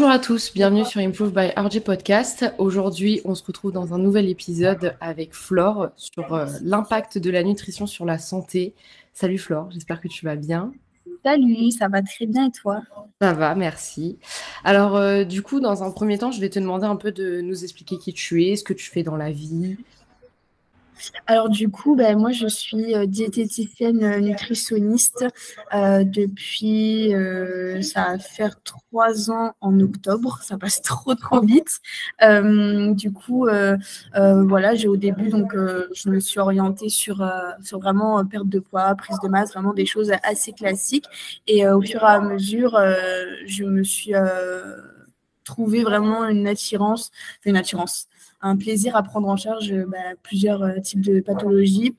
Bonjour à tous, bienvenue sur Improve by RG Podcast. Aujourd'hui, on se retrouve dans un nouvel épisode avec Flore sur euh, l'impact de la nutrition sur la santé. Salut Flore, j'espère que tu vas bien. Salut, ça va très bien et toi? Ça va, merci. Alors, euh, du coup, dans un premier temps, je vais te demander un peu de nous expliquer qui tu es, ce que tu fais dans la vie, alors du coup, ben, moi je suis euh, diététicienne euh, nutritionniste euh, depuis, ça va faire trois ans en octobre, ça passe trop trop vite. du coup, voilà, j'ai au début donc je me suis orientée sur, sur vraiment perte de poids, prise de masse, vraiment des choses assez classiques. Et au fur et à mesure, je me suis trouvé vraiment une attirance, une attirance, un plaisir à prendre en charge bah, plusieurs euh, types de pathologies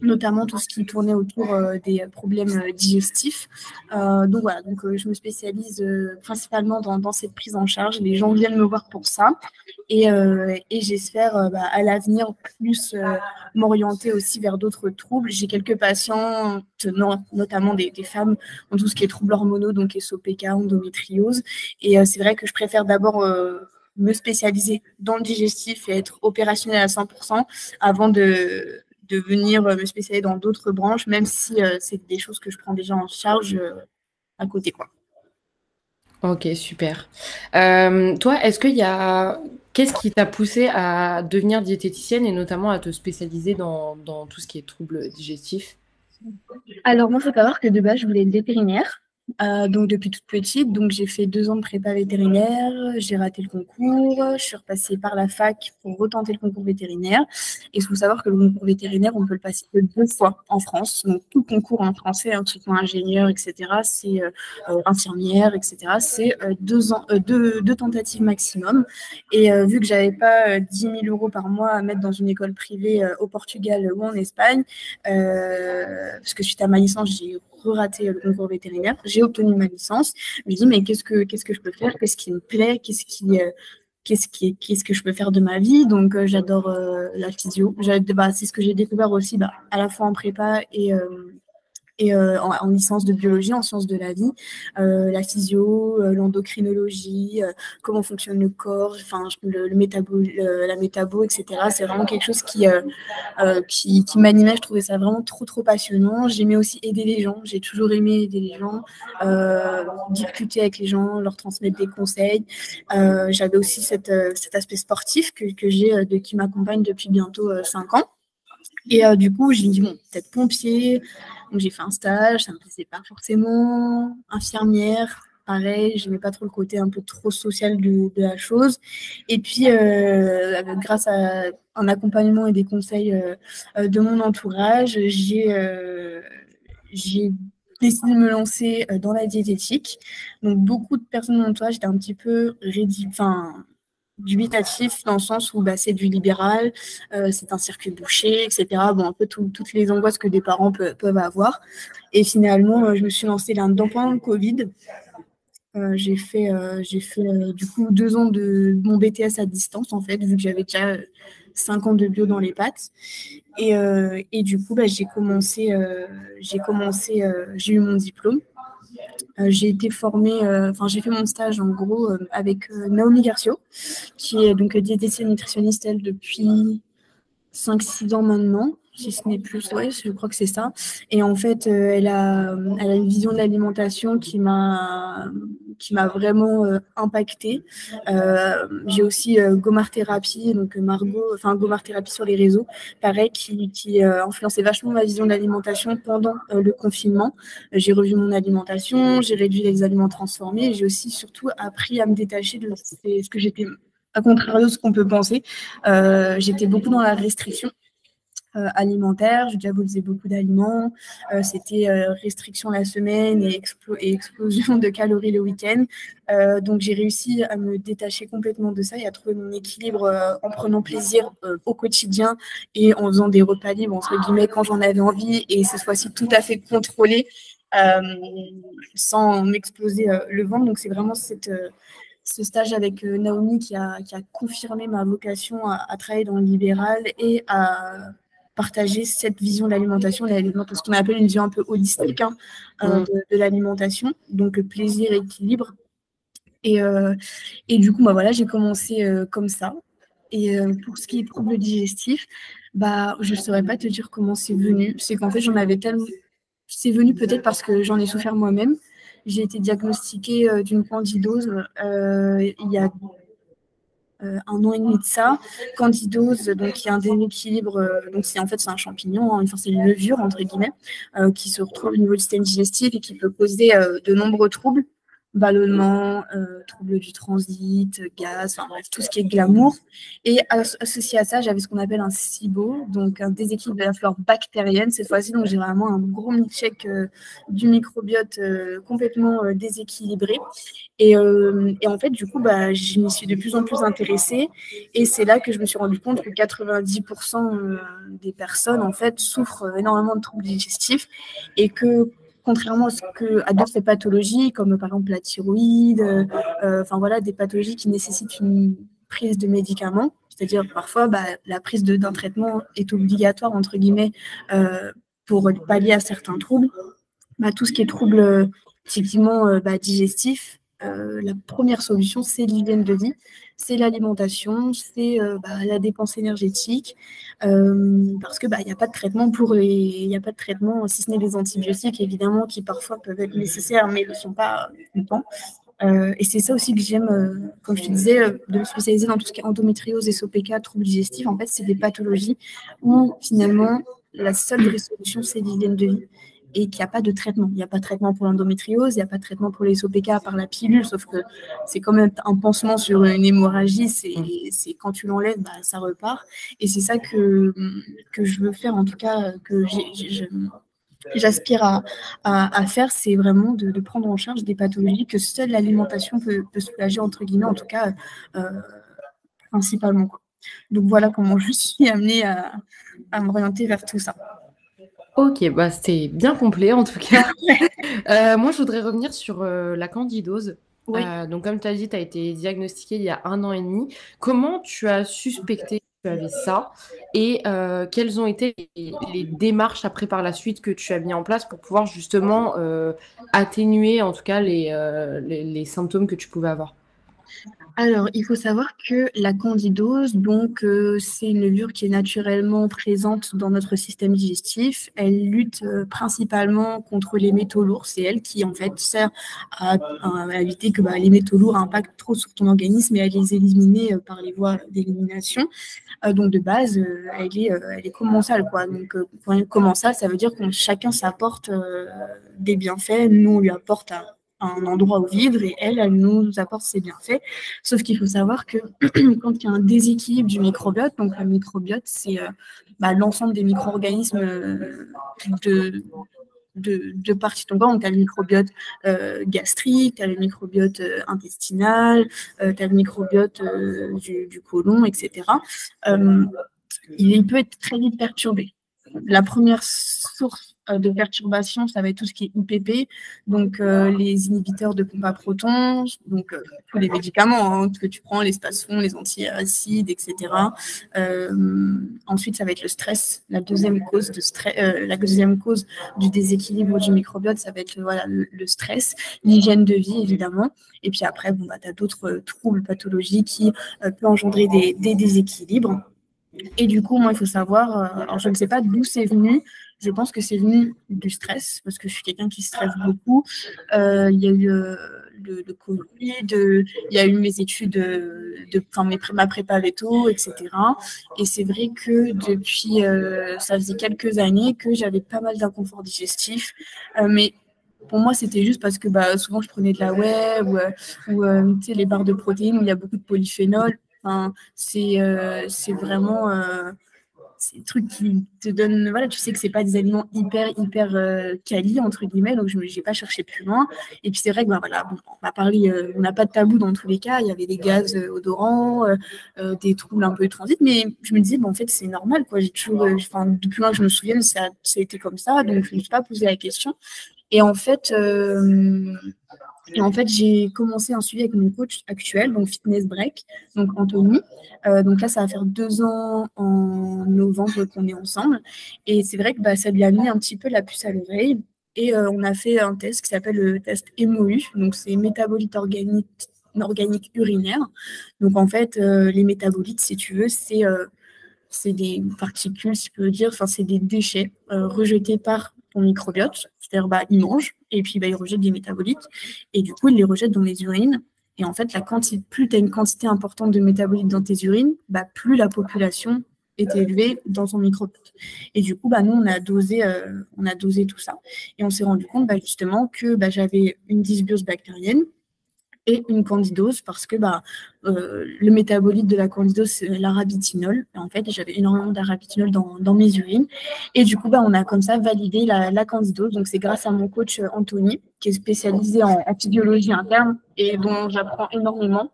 notamment tout ce qui tournait autour euh, des problèmes euh, digestifs. donc voilà, donc je me spécialise principalement dans, cette prise en charge. Les gens viennent me voir pour ça et, j'espère bah, à l'avenir plus m'orienter aussi vers d'autres troubles. J'ai quelques patients, notamment des, femmes, en tout ce qui est troubles hormonaux, donc SOPK, endométriose. Et c'est vrai que je préfère d'abord me spécialiser dans le digestif et être opérationnel à 100% avant de, de venir me spécialiser dans d'autres branches, même si euh, c'est des choses que je prends déjà en charge euh, à côté. Quoi. Ok, super. Euh, toi, est-ce qu'il y a... Qu'est-ce qui t'a poussé à devenir diététicienne et notamment à te spécialiser dans, dans tout ce qui est troubles digestifs? Alors, moi, il faut savoir que de base, je voulais être vétérinaire. Euh, donc depuis toute petite, donc j'ai fait deux ans de prépa vétérinaire, j'ai raté le concours, je suis repassée par la fac pour retenter le concours vétérinaire. Et il faut savoir que le concours vétérinaire, on peut le passer que deux fois en France. Donc tout concours en français, hein, que ce soit ingénieur, etc., c'est euh, euh, infirmière, etc., c'est deux, tentatives maximum. Et vu que j'avais pas 10 000 euros par mois à mettre dans une école privée au Portugal ou en Espagne, parce que suite à ma licence, j'ai raté le concours vétérinaire. J'ai obtenu ma licence. Je me dis, mais qu'est-ce que, qu'est-ce que je peux faire? Qu'est-ce qui me plaît? Qu'est-ce qui, euh, qu'est-ce qui, qu'est-ce que je peux faire de ma vie? Donc, euh, j'adore euh, la physio. C'est ce que j'ai découvert aussi, bah, à la fois en prépa et, et euh, en, licence de biologie, en sciences de la vie, euh, la physio, euh, l'endocrinologie, comment fonctionne le corps, enfin le, le la métabo, etc. C'est vraiment quelque chose qui, qui, qui m'animait. Je trouvais ça vraiment trop trop passionnant. J'aimais aussi aider les gens. J'ai toujours aimé aider les gens, discuter avec les gens, leur transmettre des conseils. J'avais aussi cette, cet aspect sportif que, que j'ai, de, qui m'accompagne depuis bientôt 5 ans. Et du coup, j'ai dit, bon, peut-être pompier, donc j'ai fait un stage, ça me plaisait pas forcément. Infirmière, pareil, je n'aimais pas trop le côté un peu trop social de, la chose. Et puis, euh, grâce à un accompagnement et des conseils euh, euh, de mon entourage, j'ai décidé de me lancer dans la diététique. Donc, beaucoup de personnes dans l'entourage étaient un petit peu rédi enfin, dubitatif dans le sens où bah, c'est du libéral, euh, c'est un circuit bouché, etc. Bon, un peu toutes les angoisses que des parents peuvent avoir. Et finalement, euh, je me suis lancée là-dedans pendant le Covid. Euh, j'ai fait, j'ai fait du coup deux ans de mon BTS à distance, en fait, vu que j'avais déjà cinq ans de bio dans les pattes. Et, et du coup, bah, j'ai commencé, j'ai commencé, j'ai eu mon diplôme. Euh, j'ai été formée, euh, enfin j'ai fait mon stage en gros euh, avec Naomi Garcio, qui est donc diététicienne nutritionniste elle depuis 5-6 ans maintenant si ce n'est plus, ouais, je crois que c'est ça. Et en fait, elle, a, elle a une vision de l'alimentation qui m'a qui m'a vraiment euh, impactée. J'ai aussi Gomar Thérapie, donc Margot, enfin Gomar Thérapie sur les réseaux, pareil, qui, qui influençait vachement ma vision de l'alimentation pendant le confinement. J'ai revu mon alimentation, j'ai réduit les aliments transformés, j'ai aussi surtout appris à me détacher de ce que j'étais à contrario de ce qu'on peut penser, euh, j'étais beaucoup dans la restriction. Euh, alimentaire, je diabolisais beaucoup d'aliments, euh, c'était restriction la semaine et, explosion de calories le week-end. donc j'ai réussi à me détacher complètement de ça et à trouver mon équilibre en prenant plaisir au quotidien et en faisant des repas libres, entre guillemets, quand j'en avais envie et cette fois-ci tout à fait contrôlé. sans m'exploser le ventre. Donc c'est vraiment ce stage avec euh, Naomi qui a, confirmé ma vocation à, travailler dans le libéral et à partager cette vision de l'alimentation, ce qu'on appelle une vision un peu holistique hein, euh, de, l'alimentation, donc plaisir équilibre. Et, et du coup, bah, voilà, j'ai commencé comme ça. Et pour ce qui est troubles digestifs, bah, je ne saurais pas te dire comment c'est venu. C'est qu'en fait, j'en avais tellement. C'est venu peut-être parce que j'en ai souffert moi-même. J'ai été diagnostiquée d'une candidose il y a euh, un an et demi de ça. Candidose, donc il y a un déséquilibre, euh, donc c'est en fait c'est un champignon, hein, c'est une levure entre guillemets, euh, qui se retrouve au niveau du système digestif et qui peut causer de nombreux troubles ballonnement, euh, troubles du transit, gaz, enfin bref, tout ce qui est glamour. Et associé à ça, j'avais ce qu'on appelle un SIBO, donc un déséquilibre de la flore bactérienne cette fois-ci. Donc j'ai vraiment un gros check euh, du microbiote euh, complètement déséquilibré. Et, et, en fait, du coup, bah, je m'y suis de plus en plus intéressée. Et c'est là que je me suis rendu compte que 90% des personnes, en fait, souffrent énormément de troubles digestifs et que contrairement à, ce que, d'autres pathologies, comme par exemple la thyroïde, euh, enfin voilà, des pathologies qui nécessitent une prise de médicaments. C'est-à-dire parfois, bah, la prise d'un traitement est obligatoire, entre guillemets, euh, pour pallier à certains troubles. Bah, tout ce qui est troubles typiquement euh, bah, digestifs, la première solution, c'est l'hygiène de vie c'est l'alimentation, c'est euh, bah, la dépense énergétique, euh, parce que bah, il n'y a pas de traitement pour les, il a pas de traitement si ce n'est les antibiotiques évidemment qui parfois peuvent être nécessaires mais ne sont pas tout le. Euh, et c'est ça aussi que j'aime, comme je te disais, de me spécialiser dans tout ce qui est endométriose, SOPK, troubles digestifs. En fait, c'est des pathologies où finalement la seule solution, c'est l'hygiène de vie et qu'il n'y a pas de traitement. Il n'y a pas de traitement pour l'endométriose, il n'y a pas de traitement pour les OPK par la pilule, sauf que c'est quand même un pansement sur une hémorragie, c'est mm. quand tu l'enlèves, bah, ça repart. Et c'est ça que, que je veux faire, en tout cas, que j'aspire à, à, faire, c'est vraiment de, prendre en charge des pathologies que seule l'alimentation peut, soulager, entre guillemets, en tout cas, euh, principalement. Donc voilà comment je suis amenée à, à m'orienter vers tout ça. Ok, bah c'était bien complet en tout cas. Euh, moi, je voudrais revenir sur euh, la candidose. Euh, donc, comme tu as dit, tu as été diagnostiquée il y a un an et demi. Comment tu as suspecté que tu avais ça et quelles ont été les, démarches après par la suite que tu as mis en place pour pouvoir justement atténuer en tout cas les, les symptômes que tu pouvais avoir? Alors, il faut savoir que la candidose, donc, euh, c'est une levure qui est naturellement présente dans notre système digestif. Elle lutte euh, principalement contre les métaux lourds. C'est elle qui, en fait, sert à, éviter que bah, les métaux lourds impactent trop sur ton organisme et à les éliminer euh, par les voies d'élimination. donc, de base, elle est, elle est commensale, quoi. Donc, commensale, ça veut dire que chacun s'apporte des bienfaits. Nous, on lui apporte à un endroit où vivre et elle, elle nous apporte ses bienfaits. Sauf qu'il faut savoir que quand il y a un déséquilibre du microbiote, donc le microbiote, c'est euh, bah, l'ensemble des micro-organismes euh, de, de, de parties corps. Donc, tu as le microbiote euh, gastrique, tu as le microbiote intestinal, tu as le microbiote du, du, côlon, etc. il peut être très vite perturbé. La première source de perturbation, ça va être tout ce qui est UPP, donc euh, les inhibiteurs de pompe à protons, donc euh, tous les médicaments hein, que tu prends, les spasfons, les antiacides, etc. ensuite, ça va être le stress. La deuxième cause de stress, la deuxième cause du déséquilibre du microbiote, ça va être voilà, le, stress, l'hygiène de vie évidemment. Et puis après, bon, bah, tu as d'autres troubles pathologiques qui peuvent engendrer des, des déséquilibres. Et du coup, moi, il faut savoir, alors je ne sais pas d'où c'est venu, je pense que c'est venu du stress, parce que je suis quelqu'un qui stresse beaucoup. Euh, il y a eu euh, le, Covid, il y a eu mes études, de, enfin, mes, ma prépa veto, etc. Et c'est vrai que depuis, euh, ça faisait quelques années que j'avais pas mal d'inconfort digestif. mais pour moi, c'était juste parce que bah, souvent je prenais de la whey ou, les barres de protéines où il y a beaucoup de polyphénol. C'est vraiment c'est des trucs qui te donnent, voilà, tu sais que c'est pas des aliments hyper, hyper euh, quali, entre guillemets, donc je n'ai pas cherché plus loin. Et puis c'est vrai que, bah, voilà, on va parler, euh, on n'a pas de tabou dans tous les cas, il y avait des gaz euh, odorants, des troubles un peu de transit, mais je me disais, bon, en fait, c'est normal, quoi, j'ai toujours, enfin, depuis que je me souviens, ça, ça a été comme ça, donc je ne me suis pas posé la question. Et en fait, et en fait, j'ai commencé un suivi avec mon coach actuel, donc Fitness Break, donc Anthony. Euh, donc là, ça va faire deux ans en novembre qu'on est ensemble. Et c'est vrai que bah, ça lui a mis un petit peu la puce à l'oreille. Et euh, on a fait un test qui s'appelle le test MOU, donc c'est métabolite organique urinaire. Donc en fait, les métabolites, si tu veux, c'est des particules, si je peux dire, enfin c'est des déchets rejetés par ton microbiote. C'est-à-dire, bah, il mange et puis bah, il rejette des métabolites et du coup, il les rejette dans les urines. Et en fait, la quantité, plus tu as une quantité importante de métabolites dans tes urines, bah, plus la population est élevée dans ton microbiote. Et du coup, bah, nous, on a dosé, euh, on a dosé tout ça. Et on s'est rendu compte bah, justement que bah, j'avais une dysbiose bactérienne et une candidose parce que bah, euh, le métabolite de la candidose, c'est l'arabitinol. En fait, j'avais énormément d'arabitinol dans, dans, mes urines. Et du coup, bah, on a comme ça validé la, la candidose. Donc, c'est grâce à mon coach euh, Anthony, qui est spécialisé en, en physiologie interne et dont j'apprends énormément.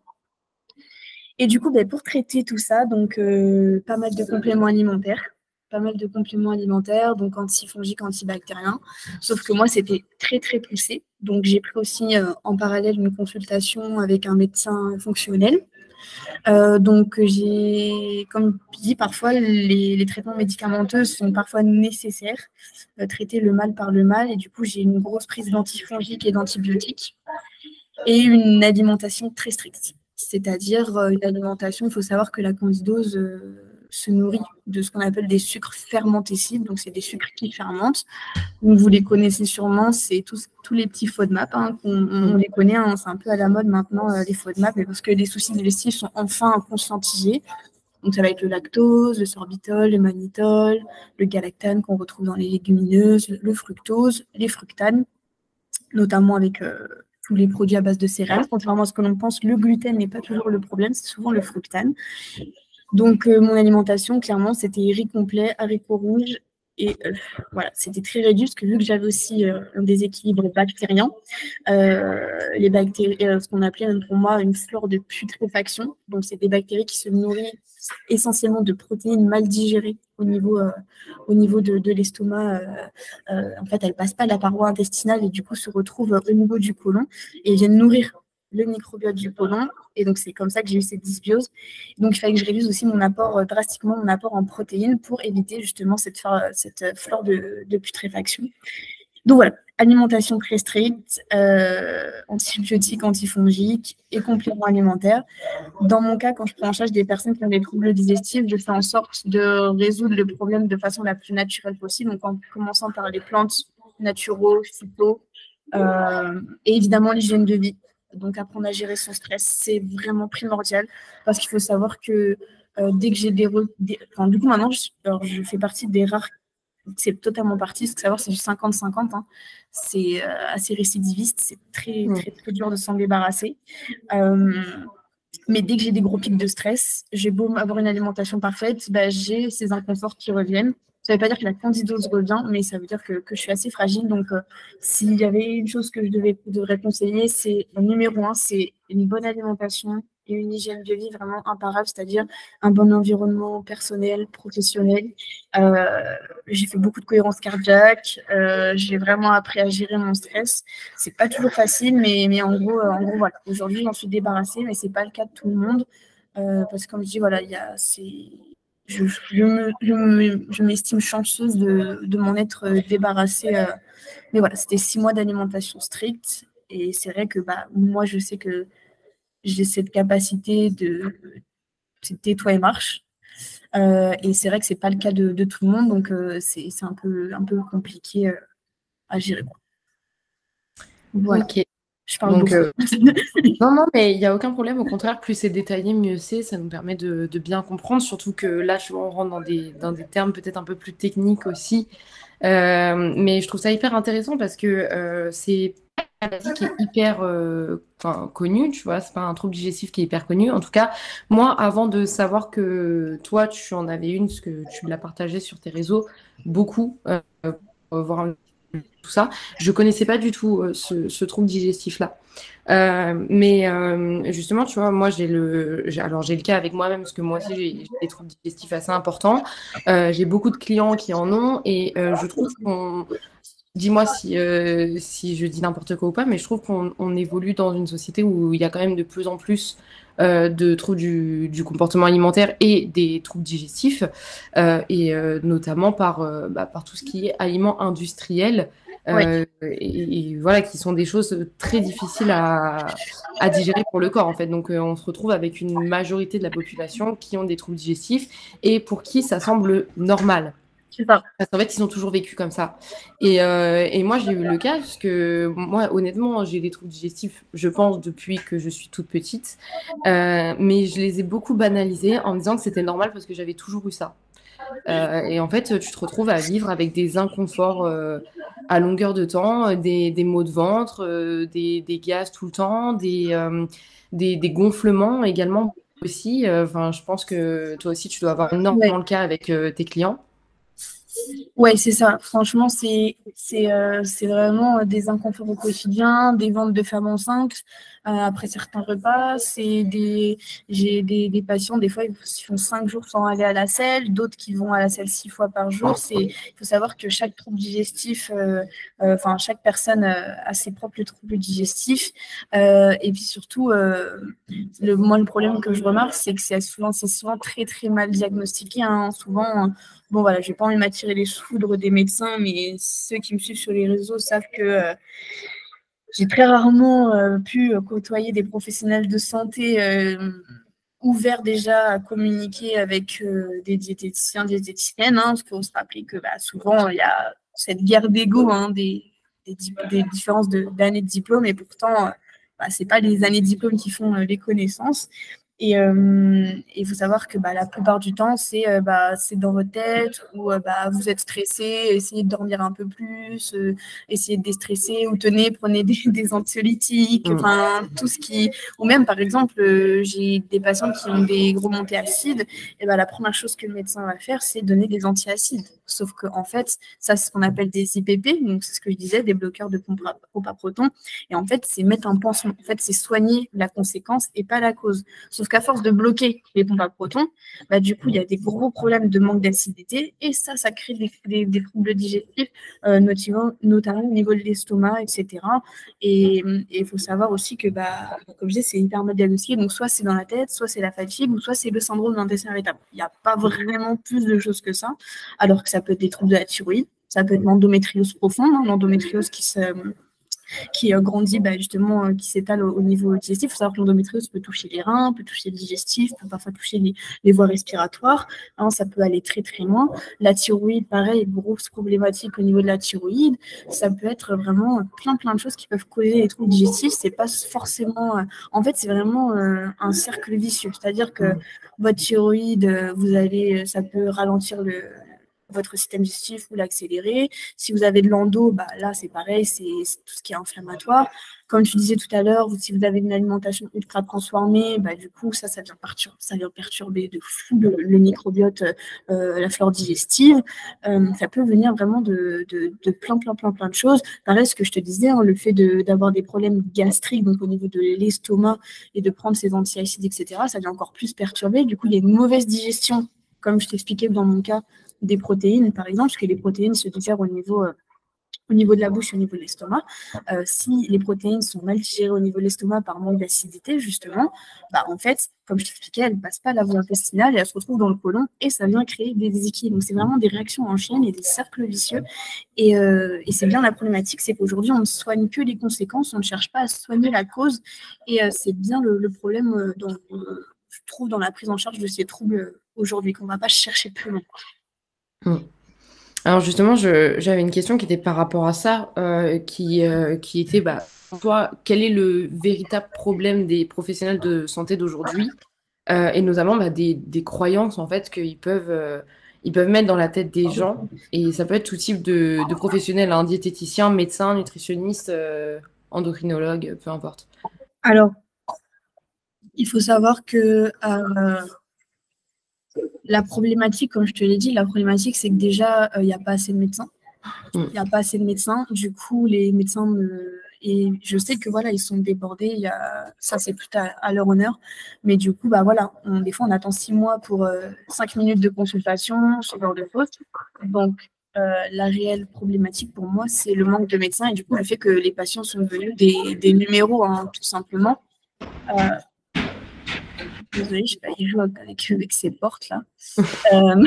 Et du coup, bah, pour traiter tout ça, donc euh, pas mal de compléments alimentaires pas mal de compléments alimentaires, donc antifongiques, antibactériens. Sauf que moi, c'était très, très poussé. Donc, j'ai pris aussi euh, en parallèle une consultation avec un médecin fonctionnel. Euh, donc, j'ai, comme dit, parfois, les, traitements médicamenteux sont parfois nécessaires, euh, traiter le mal par le mal. Et du coup, j'ai une grosse prise d'antifongiques et d'antibiotiques et une alimentation très stricte. C'est-à-dire une alimentation, il faut savoir que la candidose se nourrit de ce qu'on appelle des sucres fermentescibles. Donc, c'est des sucres qui fermentent. vous les connaissez sûrement, c'est tous, tous les petits FODMAP. Hein, on, les connaît, hein, c'est un peu à la mode maintenant, euh, les FODMAP, mais parce que les soucis digestifs sont enfin conscientisés. Donc, ça va être le lactose, le sorbitol, le mannitol, le galactane qu'on retrouve dans les légumineuses, le fructose, les fructanes, notamment avec euh, tous les produits à base de céréales. Contrairement à ce que l'on pense, le gluten n'est pas toujours le problème, c'est souvent le fructane. Donc, euh, mon alimentation, clairement, c'était riz complet, haricots rouges. Et euh, voilà, c'était très réduit parce que vu que j'avais aussi euh, un déséquilibre bactérien, les bactéries, ce qu'on appelait pour moi une flore de putréfaction. Donc, c'est des bactéries qui se nourrissent essentiellement de protéines mal digérées au niveau, au niveau de, de l'estomac. en fait, elles passent pas la paroi intestinale et du coup se retrouvent au niveau du côlon et viennent nourrir le microbiote du côlon. Et donc, c'est comme ça que j'ai eu cette dysbiose. Donc, il fallait que je réduise aussi mon apport, euh, drastiquement mon apport en protéines pour éviter justement cette, cette flore de, putréfaction. Donc voilà, alimentation très stricte, euh, antibiotiques, antifongiques et compléments alimentaires. Dans mon cas, quand je prends en charge des personnes qui ont des troubles digestifs, je fais en sorte de résoudre le problème de façon la plus naturelle possible, donc en commençant par les plantes naturelles, phyto, euh, et évidemment l'hygiène de vie. Donc apprendre à gérer son stress, c'est vraiment primordial parce qu'il faut savoir que euh, dès que j'ai des, Enfin, du coup maintenant, je, je fais partie des rares c'est totalement parti. Ce savoir, c'est du 50-50. Hein. C'est euh, assez récidiviste. C'est très, très, très dur de s'en débarrasser. Euh, mais dès que j'ai des gros pics de stress, j'ai beau avoir une alimentation parfaite, bah, j'ai ces inconforts qui reviennent. Ça ne veut pas dire que la candidose revient, mais ça veut dire que, je suis assez fragile. Donc, euh, s'il y avait une chose que je devais, devrais conseiller, c'est numéro un, c'est une bonne alimentation et une hygiène de vie vraiment imparable, c'est-à-dire un bon environnement personnel, professionnel. Euh, j'ai fait beaucoup de cohérence cardiaque. Euh, j'ai vraiment appris à gérer mon stress. C'est pas toujours facile, mais, en gros, en gros, voilà. Aujourd'hui, j'en suis débarrassée, mais c'est pas le cas de tout le monde. parce que comme je voilà, il y a, c'est je, m'estime chanceuse de, de m'en être débarrassée. Euh. mais voilà, c'était six mois d'alimentation stricte. Et c'est vrai que bah, moi, je sais que j'ai cette capacité de tais-toi et marche. Euh, et c'est vrai que c'est pas le cas de, tout le monde, donc euh, c'est un peu, un peu compliqué à gérer. Ok. Je parle Donc, euh, non, non, mais il n'y a aucun problème. Au contraire, plus c'est détaillé, mieux c'est. Ça nous permet de, bien comprendre. Surtout que là, je, on rentre dans des, dans des termes peut-être un peu plus techniques aussi. Euh, mais je trouve ça hyper intéressant parce que euh, c'est une maladie qui est hyper connue, tu vois. C'est pas un trouble digestif qui est hyper connu. En tout cas, moi, avant de savoir que toi, tu en avais une, parce que tu l'as partagé sur tes réseaux, beaucoup, pour voir tout ça. Je connaissais pas du tout euh, ce, trouble digestif-là. Euh, mais euh, justement, tu vois, moi j'ai le, alors j'ai le cas avec moi-même parce que moi aussi j'ai des troubles digestifs assez importants. j'ai beaucoup de clients qui en ont et je trouve qu'on, dis-moi si si je dis n'importe quoi ou pas, mais je trouve qu'on évolue dans une société où il y a quand même de plus en plus de troubles du, comportement alimentaire et des troubles digestifs, et notamment par, bah, par tout ce qui est aliments industriels et, voilà, qui sont des choses très difficiles à, digérer pour le corps, en fait. Donc, on se retrouve avec une majorité de la population qui ont des troubles digestifs et pour qui ça semble normal. Parce qu'en fait, ils ont toujours vécu comme ça. Et, euh, et moi, j'ai eu le cas, parce que moi, honnêtement, j'ai des troubles digestifs, je pense, depuis que je suis toute petite. Euh, mais je les ai beaucoup banalisés en me disant que c'était normal parce que j'avais toujours eu ça. Euh, et en fait, tu te retrouves à vivre avec des inconforts à longueur de temps, des, des maux de ventre, des, des, gaz tout le temps, des, des, gonflements également aussi. Enfin, je pense que toi aussi, tu dois avoir énormément le cas avec tes clients. Ouais, c'est ça. Franchement, c'est euh, vraiment des inconforts au quotidien, des ventes de femmes enceintes euh, après certains repas. C'est des j'ai des, des, patients des fois ils font cinq jours sans aller à la selle, d'autres qui vont à la selle six fois par jour. C'est il faut savoir que chaque trouble digestif, euh, enfin chaque personne a ses propres troubles digestifs. et puis surtout, le moi le problème que je remarque, c'est que c'est souvent c'est souvent très très mal diagnostiqué. Hein. Souvent Bon, voilà, j'ai pas envie de m'attirer les foudres des médecins, mais ceux qui me suivent sur les réseaux savent que euh, j'ai très rarement euh, pu côtoyer des professionnels de santé euh, ouverts déjà à communiquer avec des diététiciens, des diététiciennes, hein, parce qu'il faut se rappeler que bah, souvent, il y a cette guerre d'ego hein, des, différences d'années de, diplôme, et pourtant, bah, ce n'est pas les années de diplôme qui font les connaissances. Et euh, il faut savoir que bah, la plupart du temps, c'est euh, bah, dans votre tête ou euh, bah, vous êtes stressé, essayez de dormir un peu plus, essayez de déstresser ou tenez, prenez des, des anxiolytiques, mmh. enfin tout ce qui. Ou même, par exemple, j'ai des patients qui ont des gros montées acides, et bah, la première chose que le médecin va faire, c'est donner des antiacides. Sauf qu'en en fait, ça, c'est ce qu'on appelle des IPP, donc c'est ce que je disais, des bloqueurs de pompe à proton. Et en fait, c'est mettre un pansement. En fait, c'est soigner la conséquence et pas la cause. Sauf qu'à force de bloquer les pompes à protons, bah, du coup, il y a des gros problèmes de manque d'acidité et ça, ça crée des, troubles digestifs, euh, notamment, au niveau de l'estomac, etc. Et il faut savoir aussi que, bah, comme je disais, c'est hyper mal diagnostiqué. Donc, soit c'est dans la tête, soit c'est la fatigue, ou soit c'est le syndrome d'intestin irritable. Il n'y a pas vraiment plus de choses que ça, alors que ça peut être des troubles de la thyroïde, ça peut être l'endométriose profonde, hein, l'endométriose qui se qui euh, grandit bah, justement, euh, qui s'étale au, niveau digestif. Il faut savoir que l'endométriose peut toucher les reins, peut toucher le digestif, peut parfois toucher les, voies respiratoires. Hein, ça peut aller très très loin. La thyroïde, pareil, grosse problématique au niveau de la thyroïde. Ça peut être vraiment plein plein de choses qui peuvent causer les troubles digestifs. C'est pas forcément. Euh, en fait, c'est vraiment un cercle vicieux. C'est-à-dire que votre thyroïde, vous allez, ça peut ralentir le, votre système digestif ou l'accélérer. Si vous avez de l'endo, bah, là, c'est pareil, c'est tout ce qui est inflammatoire. Comme tu disais tout à l'heure, si vous avez une alimentation ultra transformée, bah, du coup, ça, ça vient, perturber, ça vient perturber de fou le, microbiote, euh, la flore digestive. Euh, ça peut venir vraiment de, de, plein, plein, plein, plein de choses. Pareil, ce que je te disais, hein, le fait d'avoir des problèmes gastriques, donc au niveau de l'estomac, et de prendre ces antiacides, etc., ça vient encore plus perturber. Du coup, il y a comme je t'expliquais dans mon cas, des protéines, par exemple, parce que les protéines se diffèrent au niveau, euh, au niveau de la bouche au niveau de l'estomac. Euh, si les protéines sont mal digérées au niveau de l'estomac par manque d'acidité, justement, bah, en fait, comme je t'expliquais, elles ne passent pas la voie intestinale et elles se retrouvent dans le côlon et ça vient créer des déséquilibres. Donc, c'est vraiment des réactions en chaîne et des cercles vicieux. Euh, et c'est bien la problématique, c'est qu'aujourd'hui, on ne soigne que les conséquences, on ne cherche pas à soigner la cause. Et c'est bien le, problème dont je trouve dans la prise en charge de ces troubles aujourd'hui, qu'on ne va pas chercher plus loin. Mm. Alors justement, j'avais une question qui était par rapport à ça, euh, qui, euh, qui était, bah, toi, quel est le véritable problème des professionnels de santé d'aujourd'hui, euh, et notamment bah, des, des, croyances en fait qu'ils peuvent, peuvent mettre dans la tête des gens, et ça peut être tout type de, de professionnels, un hein, diététicien, médecin, nutritionniste, endocrinologue, peu importe. Alors, il faut savoir que la problématique, comme je te l'ai dit, la problématique, c'est que déjà, il euh, n'y a pas assez de médecins. Il mm. n'y a pas assez de médecins. Du coup, les médecins Et je sais que voilà, ils sont débordés. Il y a... Ça, c'est tout à, leur honneur. Mais du coup, bah voilà, des fois, on attend six mois pour euh, cinq minutes de consultation, ce genre de choses. Donc, euh, la réelle problématique pour moi, c'est le manque de médecins et du coup le fait que les patients sont devenus des, numéros, hein, tout simplement. Désolée, je sais pas, il joue avec, avec ses portes là. Euh,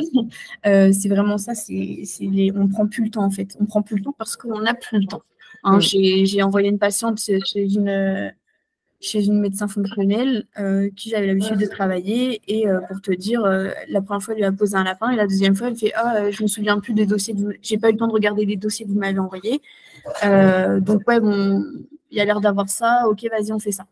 euh, c'est vraiment ça, c'est, les, on prend plus le temps en fait. On prend plus le temps parce qu'on n'a plus le temps. Hein, j'ai, envoyé une patiente chez une, chez une médecin fonctionnelle euh, qui j'avais l'habitude de travailler. Et pour te dire, la première fois, elle lui a posé un lapin et la deuxième fois, elle fait Ah, je me souviens plus des dossiers, j'ai pas eu le temps de regarder les dossiers que vous m'avez envoyés. donc, ouais, bon, il y a l'air d'avoir ça, ok, vas-y, on fait ça.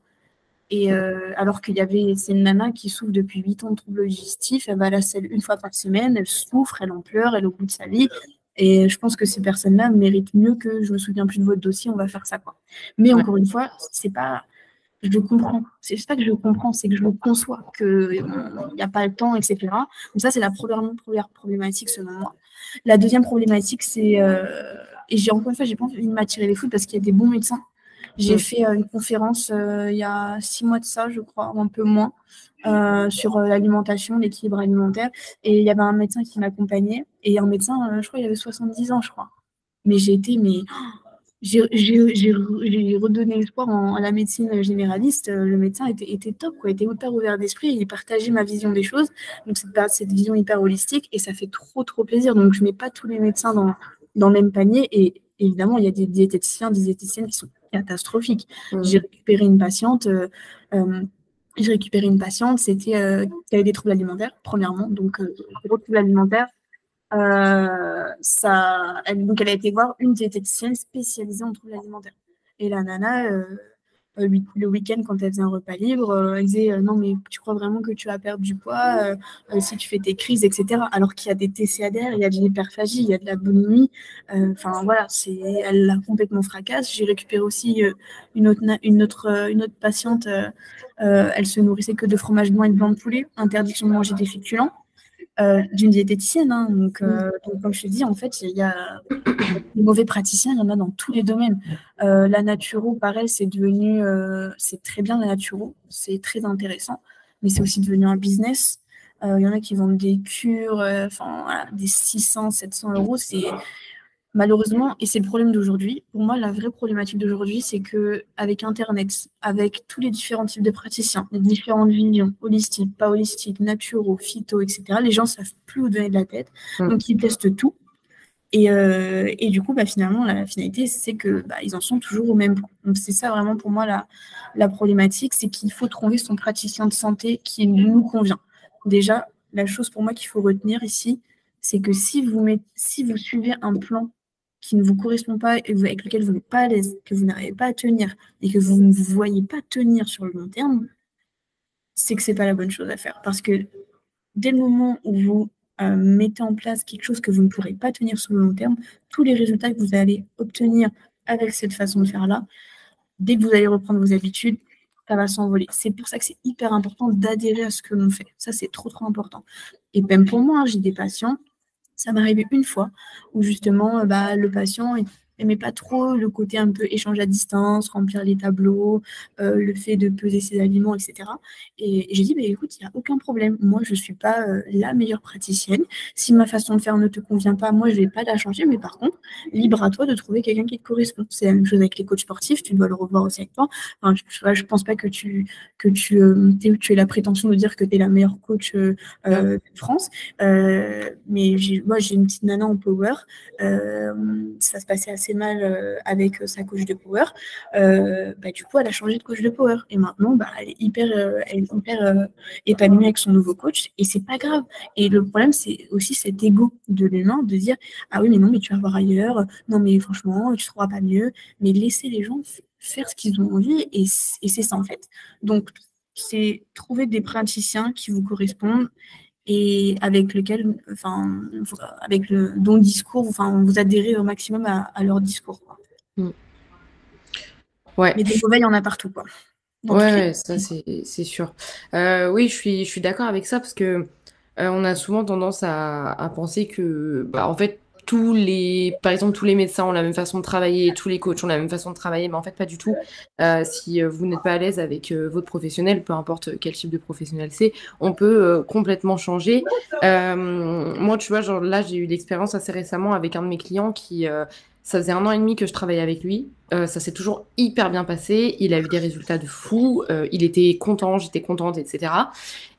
Et euh, alors qu'il y avait, c'est une nana qui souffre depuis 8 ans de troubles digestifs, elle va à la selle une fois par semaine, elle souffre, elle en pleure, elle est au bout de sa vie. Et je pense que ces personnes-là méritent mieux que je me souviens plus de votre dossier, on va faire ça quoi. Mais encore une fois, c'est pas, je le comprends. C'est pas que je le comprends, c'est que je le conçois, qu'il n'y a pas le temps, etc. Donc ça, c'est la première, première problématique selon moi. La deuxième problématique, c'est, euh, et j'ai encore une fois, j'ai pas envie de m'attirer les foudres parce qu'il y a des bons médecins j'ai fait euh, une conférence euh, il y a six mois de ça, je crois, ou un peu moins, euh, sur l'alimentation, l'équilibre alimentaire. Et il y avait un médecin qui m'accompagnait. Et un médecin, je crois, il avait 70 ans, je crois. Mais j'ai été, mais j'ai redonné espoir en, à la médecine généraliste. Le médecin était, était top, quoi, était hyper ouvert d'esprit. Il partageait ma vision des choses. Donc, cette, cette vision hyper holistique. Et ça fait trop, trop plaisir. Donc, je ne mets pas tous les médecins dans, dans le même panier. Et évidemment, il y a des diététiciens, des diététiciennes qui sont catastrophiques. Mmh. J'ai récupéré une patiente. Euh, euh, j'ai récupéré une patiente, c'était euh, qui avait des troubles alimentaires, premièrement, donc gros troubles alimentaires. ça, elle, donc elle a été voir une diététicienne spécialisée en troubles alimentaires. Et la nana, euh, le week-end quand elle faisait un repas libre, euh, elle disait euh, non mais tu crois vraiment que tu vas perdre du poids si tu fais tes crises, etc. Alors qu'il y a des TCADR, il y a de l'hyperphagie, il y a de la boulimie. Enfin voilà, c'est elle l'a complètement fracasse. J'ai récupéré aussi une autre une autre une autre patiente. elle se nourrissait que de fromage blanc et de blanc de poulet, interdiction de manger des féculents. Euh, d'une diététicienne. Hein. Mm. Euh, donc, comme je te dis, en fait, il y a des mauvais praticiens, il y en a dans tous les domaines. Euh, la naturo, pareil, c'est devenu, c'est très bien la naturo, c'est très intéressant, mais c'est aussi devenu un business. Il y en a qui vendent des cures, enfin, des 600, 700 euros. C'est malheureusement, et c'est le problème d'aujourd'hui, pour moi, la vraie problématique d'aujourd'hui, c'est que avec Internet, avec tous les différents types de praticiens, les différentes visions, holistiques, pas holistiques, naturaux, phyto, etc., les gens ne savent plus où donner de la tête. Mm. Donc, ils testent tout. Et, euh, et du coup, bah, finalement, la finalité, c'est que bah, ils en sont toujours au même point. Donc, c'est ça vraiment pour moi la, la problématique, c'est qu'il faut trouver son praticien de santé qui nous convient. Déjà, la chose pour moi qu'il faut retenir ici, c'est que si vous, si vous suivez un plan qui ne vous correspond pas et avec lequel vous n'êtes pas à l'aise, que vous n'arrivez pas à tenir et que vous ne vous voyez pas tenir sur le long terme, c'est que ce n'est pas la bonne chose à faire. Parce que dès le moment où vous euh, mettez en place quelque chose que vous ne pourrez pas tenir sur le long terme, tous les résultats que vous allez obtenir avec cette façon de faire-là, dès que vous allez reprendre vos habitudes, ça va s'envoler. C'est pour ça que c'est hyper important d'adhérer à ce que l'on fait. Ça, c'est trop, trop important. Et même pour moi, hein, j'ai des patients ça m'est arrivé une fois où justement bah, le patient n'aimait pas trop le côté un peu échange à distance, remplir les tableaux, euh, le fait de peser ses aliments, etc. Et, j'ai dit, bah, écoute, il n'y a aucun problème. Moi, je ne suis pas euh, la meilleure praticienne. Si ma façon de faire ne te convient pas, moi, je ne vais pas la changer. Mais par contre, libre à toi de trouver quelqu'un qui te correspond. C'est la même chose avec les coachs sportifs. Tu dois le revoir aussi avec toi. Enfin, je ne pense pas que tu, que tu, euh, tu aies la prétention de dire que tu es la meilleure coach de France. mais moi, j'ai une petite nana en power. ça se passait assez mal euh, avec euh, sa coach de power, euh, bah, du coup, elle a changé de coach de power. Et maintenant, bah, elle est hyper, elle est hyper épanouie avec son nouveau coach. Et c'est pas grave. Et le problème, c'est aussi cet ego de l'humain de dire Ah oui, mais non, mais tu vas voir ailleurs. Non, mais franchement, tu ne trouveras pas mieux. Mais laisser les gens faire ce qu'ils ont envie. Et c'est ça, en fait. Donc, c'est trouver des praticiens qui vous correspondent et avec lequel, enfin, avec le, dont le discours, enfin, vous adhérez au maximum à, leur discours. Mm. Ouais. Mais des mauvais, il y en a partout, quoi. ouais, ça c'est sûr. Euh, oui, je suis, je suis d'accord avec ça parce que euh, on a souvent tendance à, à penser que, bah, en fait, tous les, par exemple, tous les médecins ont la même façon de travailler, tous les coachs ont la même façon de travailler, mais en fait, pas du tout. Euh, si euh, vous n'êtes pas à l'aise avec euh, votre professionnel, peu importe quel type de professionnel c'est, on peut complètement changer. moi, tu vois, genre là, j'ai eu l'expérience assez récemment avec un de mes clients qui Ça faisait un an et demi que je travaillais avec lui. ça s'est toujours hyper bien passé. Il a eu des résultats de fou. il était content, j'étais contente, etc.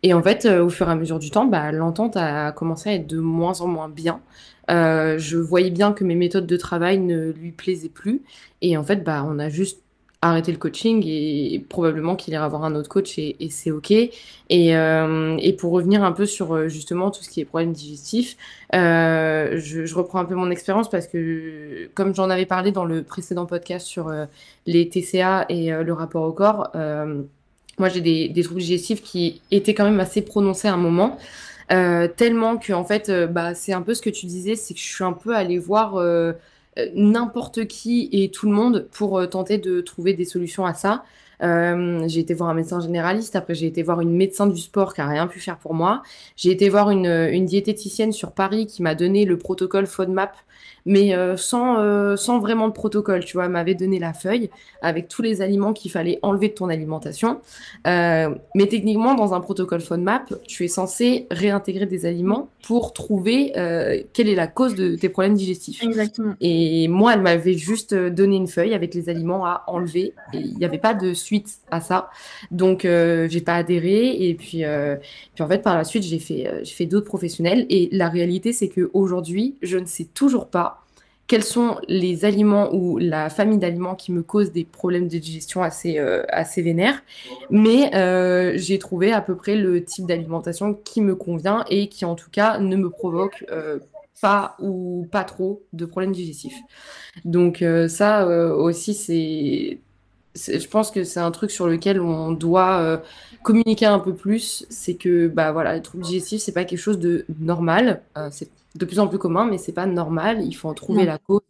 Et en fait, au fur et à mesure du temps, bah, l'entente a commencé à être de moins en moins bien. Je voyais bien que mes méthodes de travail ne lui plaisaient plus. Et en fait, bah, on a juste arrêter le coaching et probablement qu'il ira voir un autre coach et, c'est ok. Et, euh, et, pour revenir un peu sur euh, justement tout ce qui est problème digestif, euh, je, reprends un peu mon expérience parce que comme j'en avais parlé dans le précédent podcast sur les TCA et le rapport au corps, moi j'ai des, des, troubles digestifs qui étaient quand même assez prononcés à un moment. Tellement que en fait, bah, c'est un peu ce que tu disais, c'est que je suis un peu allée voir euh, n'importe qui et tout le monde pour euh, tenter de trouver des solutions à ça. Euh, j'ai été voir un médecin généraliste, après j'ai été voir une médecin du sport qui a rien pu faire pour moi. J'ai été voir une, une diététicienne sur Paris qui m'a donné le protocole FODMAP mais euh, sans, euh, sans vraiment de protocole. Tu vois, elle m'avait donné la feuille avec tous les aliments qu'il fallait enlever de ton alimentation. Euh, mais techniquement, dans un protocole FODMAP, tu es censé réintégrer des aliments pour trouver quelle est la cause de tes problèmes digestifs. Exactement. Et moi, elle m'avait juste donné une feuille avec les aliments à enlever. Et il n'y avait pas de suite à ça. Donc, j'ai pas adhéré. Et puis, puis, en fait, par la suite, j'ai fait, j'ai fait d'autres professionnels. Et la réalité, c'est qu'aujourd'hui, je ne sais toujours pas quels sont les aliments ou la famille d'aliments qui me causent des problèmes de digestion assez, euh, vénères. Mais euh, j'ai trouvé à peu près le type d'alimentation qui me convient et qui en tout cas ne me provoque euh, pas ou pas trop de problèmes digestifs. Donc ça aussi, c'est je pense que c'est un truc sur lequel on doit communiquer un peu plus. C'est que bah voilà, les troubles digestifs, c'est pas quelque chose de normal. De plus en plus commun, mais c'est pas normal. Il faut en trouver la cause.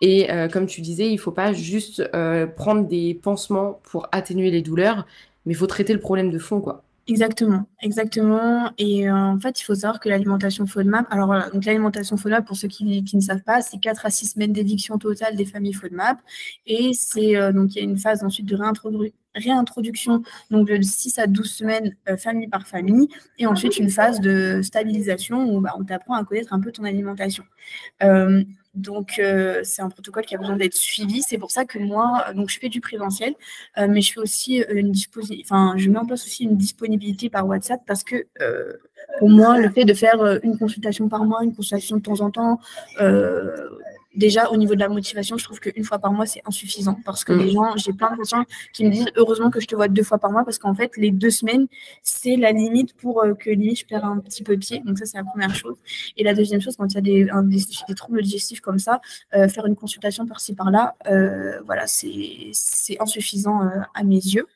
Et euh, comme tu disais, il faut pas juste euh, prendre des pansements pour atténuer les douleurs, mais il faut traiter le problème de fond, quoi. Exactement, exactement. Et euh, en fait, il faut savoir que l'alimentation FODMAP, alors voilà, donc l'alimentation FODMAP, pour ceux qui, ne savent pas, c'est 4 à 6 semaines d'éviction totale des familles FODMAP. Et c'est donc il y a une phase ensuite de réintroduction, donc de 6 à 12 semaines famille par famille, et ensuite une phase de stabilisation où bah, on t'apprend à connaître un peu ton alimentation. Donc, euh, c'est un protocole qui a besoin d'être suivi. C'est pour ça que moi, euh, donc je fais du présentiel, euh, mais je fais aussi une enfin, je mets en place aussi une disponibilité par WhatsApp parce que pour moi, le fait de faire une consultation par mois, une consultation de temps en temps, déjà au niveau de la motivation, je trouve qu'une fois par mois, c'est insuffisant parce que mm. les gens, j'ai plein de patients qui me disent heureusement que je te vois deux fois par mois parce qu'en fait, les deux semaines, c'est la limite pour euh, que limite je perds un petit peu pied. Donc ça, c'est la première chose. Et la deuxième chose, quand il y a des, des, troubles digestifs comme ça, euh, faire une consultation par-ci par-là, euh, voilà, c'est insuffisant à mes yeux.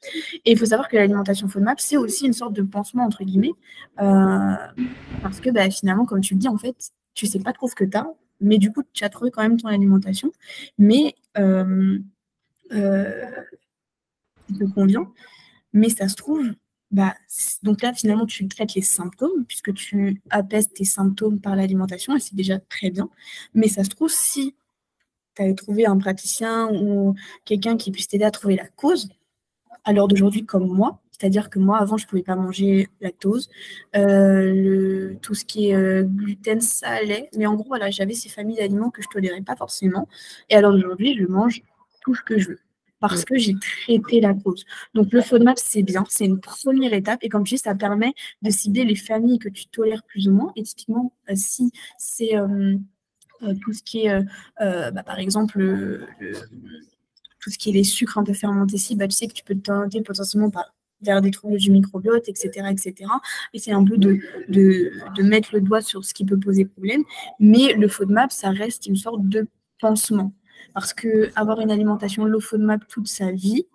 Et il faut savoir que l'alimentation FODMAP, c'est aussi une sorte de pansement entre guillemets parce que bah, finalement, comme tu le dis, en fait, tu sais pas trop ce que tu as, mais du coup, tu as trouvé quand même ton alimentation, mais euh, euh, te convient. Mais ça se trouve, bah, donc là, finalement, tu traites les symptômes, puisque tu apaises tes symptômes par l'alimentation, et c'est déjà très bien. Mais ça se trouve, si tu avais trouvé un praticien ou quelqu'un qui puisse t'aider à trouver la cause, à l'heure d'aujourd'hui, comme moi, c'est-à-dire que moi, avant, je ne pouvais pas manger lactose. Euh, tout ce qui est euh, gluten, ça allait. Mais en gros, voilà, j'avais ces familles d'aliments que je ne tolérais pas forcément. Et alors aujourd'hui, je mange tout ce que je veux parce que j'ai traité la cause. Donc le FODMAP, c'est bien, c'est une première étape. Et comme tu dis, ça permet de cibler les familles que tu tolères plus ou moins. Et typiquement, euh, si c'est tout ce qui est, bah, par exemple, tout ce qui est les sucres un peu fermentés, si, bah, tu sais que tu peux te tenter potentiellement par vers des troubles du microbiote, etc. etc. Et un peu de, de, mettre le doigt sur ce qui peut poser problème. Mais le FODMAP, ça reste une sorte de pansement. Parce que avoir une alimentation low FODMAP toute sa vie,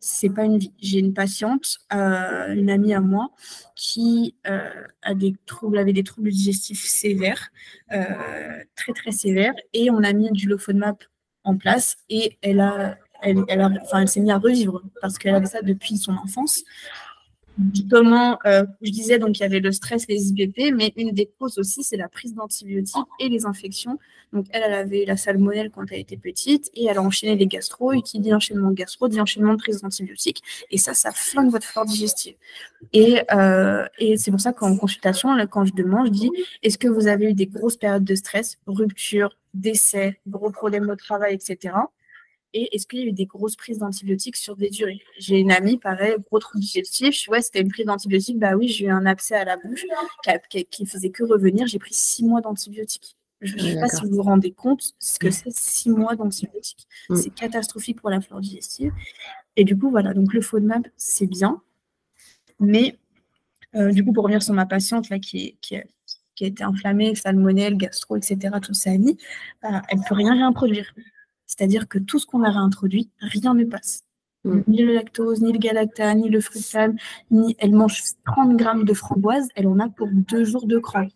c'est pas une vie. J'ai une patiente, euh, une amie à moi, qui euh, a avait des troubles digestifs sévères, euh, très très sévères, et on a mis du low FODMAP en place, et elle a elle, elle, s'est mise à revivre parce qu'elle avait ça depuis son enfance. Comment, euh, je disais, donc il y avait le stress, les IBP, mais une des causes aussi, c'est la prise d'antibiotiques et les infections. Donc elle, elle avait la salmonelle quand elle était petite et elle a enchaîné les gastro. Et qui dit enchaînement de gastro dit enchaînement de prise d'antibiotiques. Et ça, ça flingue votre flore digestive. Et, euh, c'est pour ça qu'en consultation, quand je demande, je dis est-ce que vous avez eu des grosses périodes de stress, rupture, décès, gros problèmes au travail, etc. Et est-ce qu'il y a eu des grosses prises d'antibiotiques sur des durées? J'ai une amie, pareil, gros trouble digestif. Je suis, ouais, c'était une prise d'antibiotiques. Bah oui, j'ai eu un abcès à la bouche qui, ne faisait que revenir. J'ai pris six mois d'antibiotiques. Je ne sais pas si vous vous rendez compte ce que mm. c'est six mois d'antibiotiques. Mm. C'est catastrophique pour la flore digestive. Et du coup, voilà, donc le FODMAP, c'est bien. Mais euh, du coup, pour revenir sur ma patiente là, qui, qui a été inflammée, salmonelle, gastro, etc., toute sa vie, bah, elle ne peut rien réintroduire. C'est-à-dire que tout ce qu'on a réintroduit, rien ne passe. Mm. Ni le lactose, ni le galactane, ni le fructane, ni elle mange 30 grammes de framboise, elle en a pour deux jours de cran.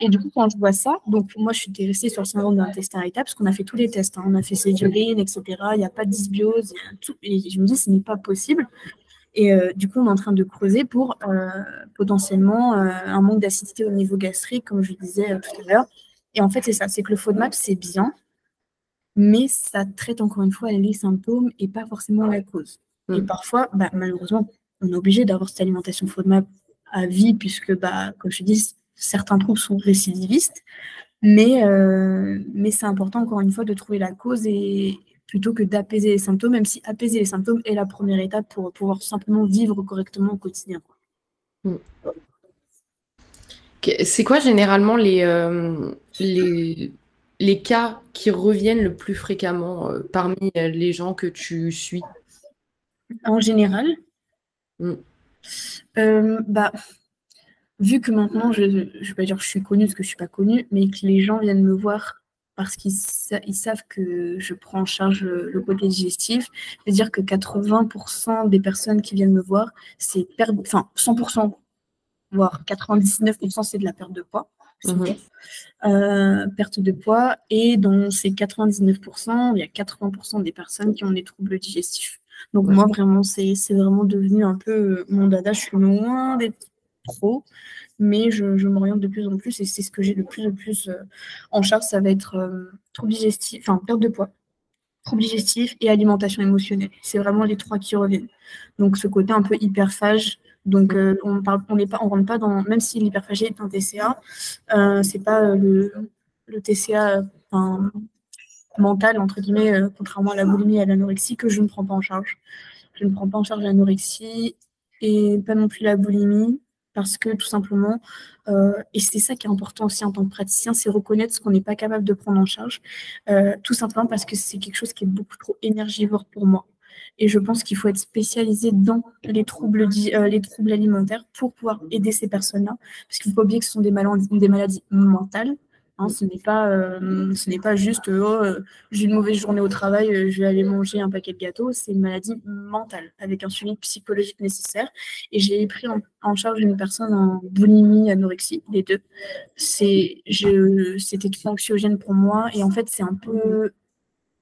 Et du coup, quand je vois ça, donc moi, je suis restée sur le syndrome d'intestin irritable parce qu'on a fait tous les tests. Hein. On a fait céduline, etc. Il n'y a pas de dysbiose. Et je me dis, ce n'est pas possible. Et euh, du coup, on est en train de creuser pour euh, potentiellement euh, un manque d'acidité au niveau gastrique, comme je disais tout à l'heure. Et en fait, c'est ça, c'est que le FODMAP, c'est bien, mais ça traite encore une fois les symptômes et pas forcément la cause. Et mm. parfois, bah, malheureusement, on est obligé d'avoir cette alimentation FODMAP à vie, puisque, bah, comme je dis, certains troubles sont récidivistes. Mais, euh, mais c'est important, encore une fois, de trouver la cause et plutôt que d'apaiser les symptômes, même si apaiser les symptômes est la première étape pour pouvoir simplement vivre correctement au quotidien. Mm. C'est quoi généralement les, euh, les, les cas qui reviennent le plus fréquemment euh, parmi les gens que tu suis? En général? Mm. bah, vu que maintenant, je ne vais pas dire que je suis connue parce que je ne suis pas connue, mais que les gens viennent me voir parce qu'ils savent que je prends en charge le, côté digestif, je veux dire que 80% des personnes qui viennent me voir, c'est perdre, enfin 100%, voire 99%, c'est de la perte de poids. Mhm. Euh, perte de poids, et dans ces 99%, il y a 80% des personnes qui ont des troubles digestifs. Donc moi, vraiment, c'est vraiment devenu un peu mon dada. Je suis loin d'être trop, mais je, m'oriente de plus en plus et c'est ce que j'ai le plus en plus euh, en charge, ça va être euh, trouble digestif, enfin perte de poids, trouble digestif et alimentation émotionnelle. C'est vraiment les trois qui reviennent. Donc ce côté un peu hyperphage. Donc euh, on parle, on n'est pas, on rentre pas dans, même si l'hyperphagie est un TCA, c'est pas le, le TCA mental entre guillemets, contrairement à la boulimie et à l'anorexie que je ne prends pas en charge. Je ne prends pas en charge l'anorexie et pas non plus la boulimie parce que tout simplement, euh, et c'est ça qui est important aussi en tant que praticien, c'est reconnaître ce qu'on n'est pas capable de prendre en charge, euh, tout simplement parce que c'est quelque chose qui est beaucoup trop énergivore pour moi. Et je pense qu'il faut être spécialisé dans les troubles, euh, les troubles alimentaires pour pouvoir aider ces personnes-là. Parce qu'il ne faut pas oublier que ce sont des maladies, des maladies mentales Hein, ce n'est pas, euh, ce n'est pas juste oh, euh, j'ai une mauvaise journée au travail, je vais aller manger un paquet de gâteaux. C'est une maladie mentale avec un suivi psychologique nécessaire. Et j'ai pris en, charge une personne en boulimie, anorexie, les deux. C'est, c'était trop anxiogène pour moi. Et en fait, c'est un peu,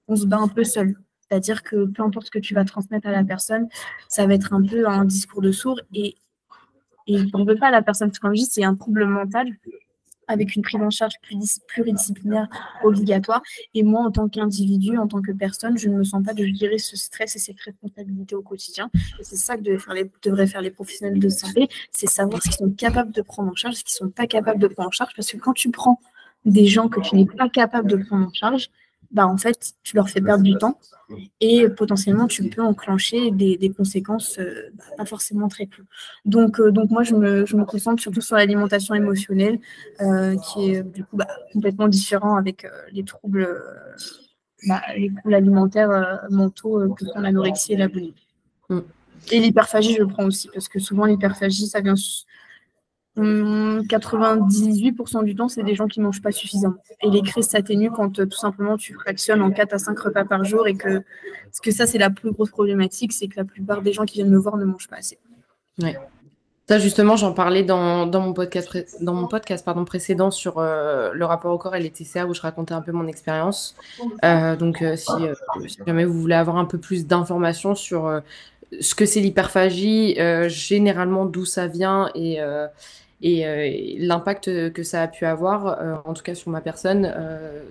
on se bat un peu seul. C'est-à-dire que peu importe ce que tu vas transmettre à la personne, ça va être un peu un discours de sourd et et on ne veut pas la personne, parce dit c'est un trouble mental, avec une prise en charge pluridisciplinaire obligatoire. Et moi, en tant qu'individu, en tant que personne, je ne me sens pas de gérer ce stress et cette responsabilité au quotidien. Et c'est ça que devraient faire, les, devraient faire les professionnels de santé, c'est savoir ce qu'ils sont capables de prendre en charge, ce qu'ils ne sont pas capables de prendre en charge. Parce que quand tu prends des gens que tu n'es pas capable de prendre en charge, bah, en fait, tu leur fais perdre du temps et potentiellement tu peux enclencher des, conséquences euh, bah, pas forcément très cool. Donc, euh, donc moi, je me, je me, concentre surtout sur l'alimentation émotionnelle, euh, qui est du coup bah, complètement différent avec les troubles, bah, les troubles alimentaires mentaux que sont l'anorexie et la. Mm. Et l'hyperphagie, je le prends aussi, parce que souvent l'hyperphagie, ça vient 98% hum, du temps, c'est des gens qui ne mangent pas suffisamment. Et les crises s'atténuent quand euh, tout simplement tu fractionnes en 4 à 5 repas par jour et que, parce que ça, c'est la plus grosse problématique, c'est que la plupart des gens qui viennent me voir ne mangent pas assez. Ouais. Ça, justement, j'en parlais dans, mon podcast, dans mon podcast pardon, précédent sur euh, le rapport au corps et les TCA où je racontais un peu mon expérience. Euh, donc, si, si, jamais vous voulez avoir un peu plus d'informations sur ce que c'est l'hyperphagie, généralement d'où ça vient et et l'impact que ça a pu avoir, en tout cas sur ma personne,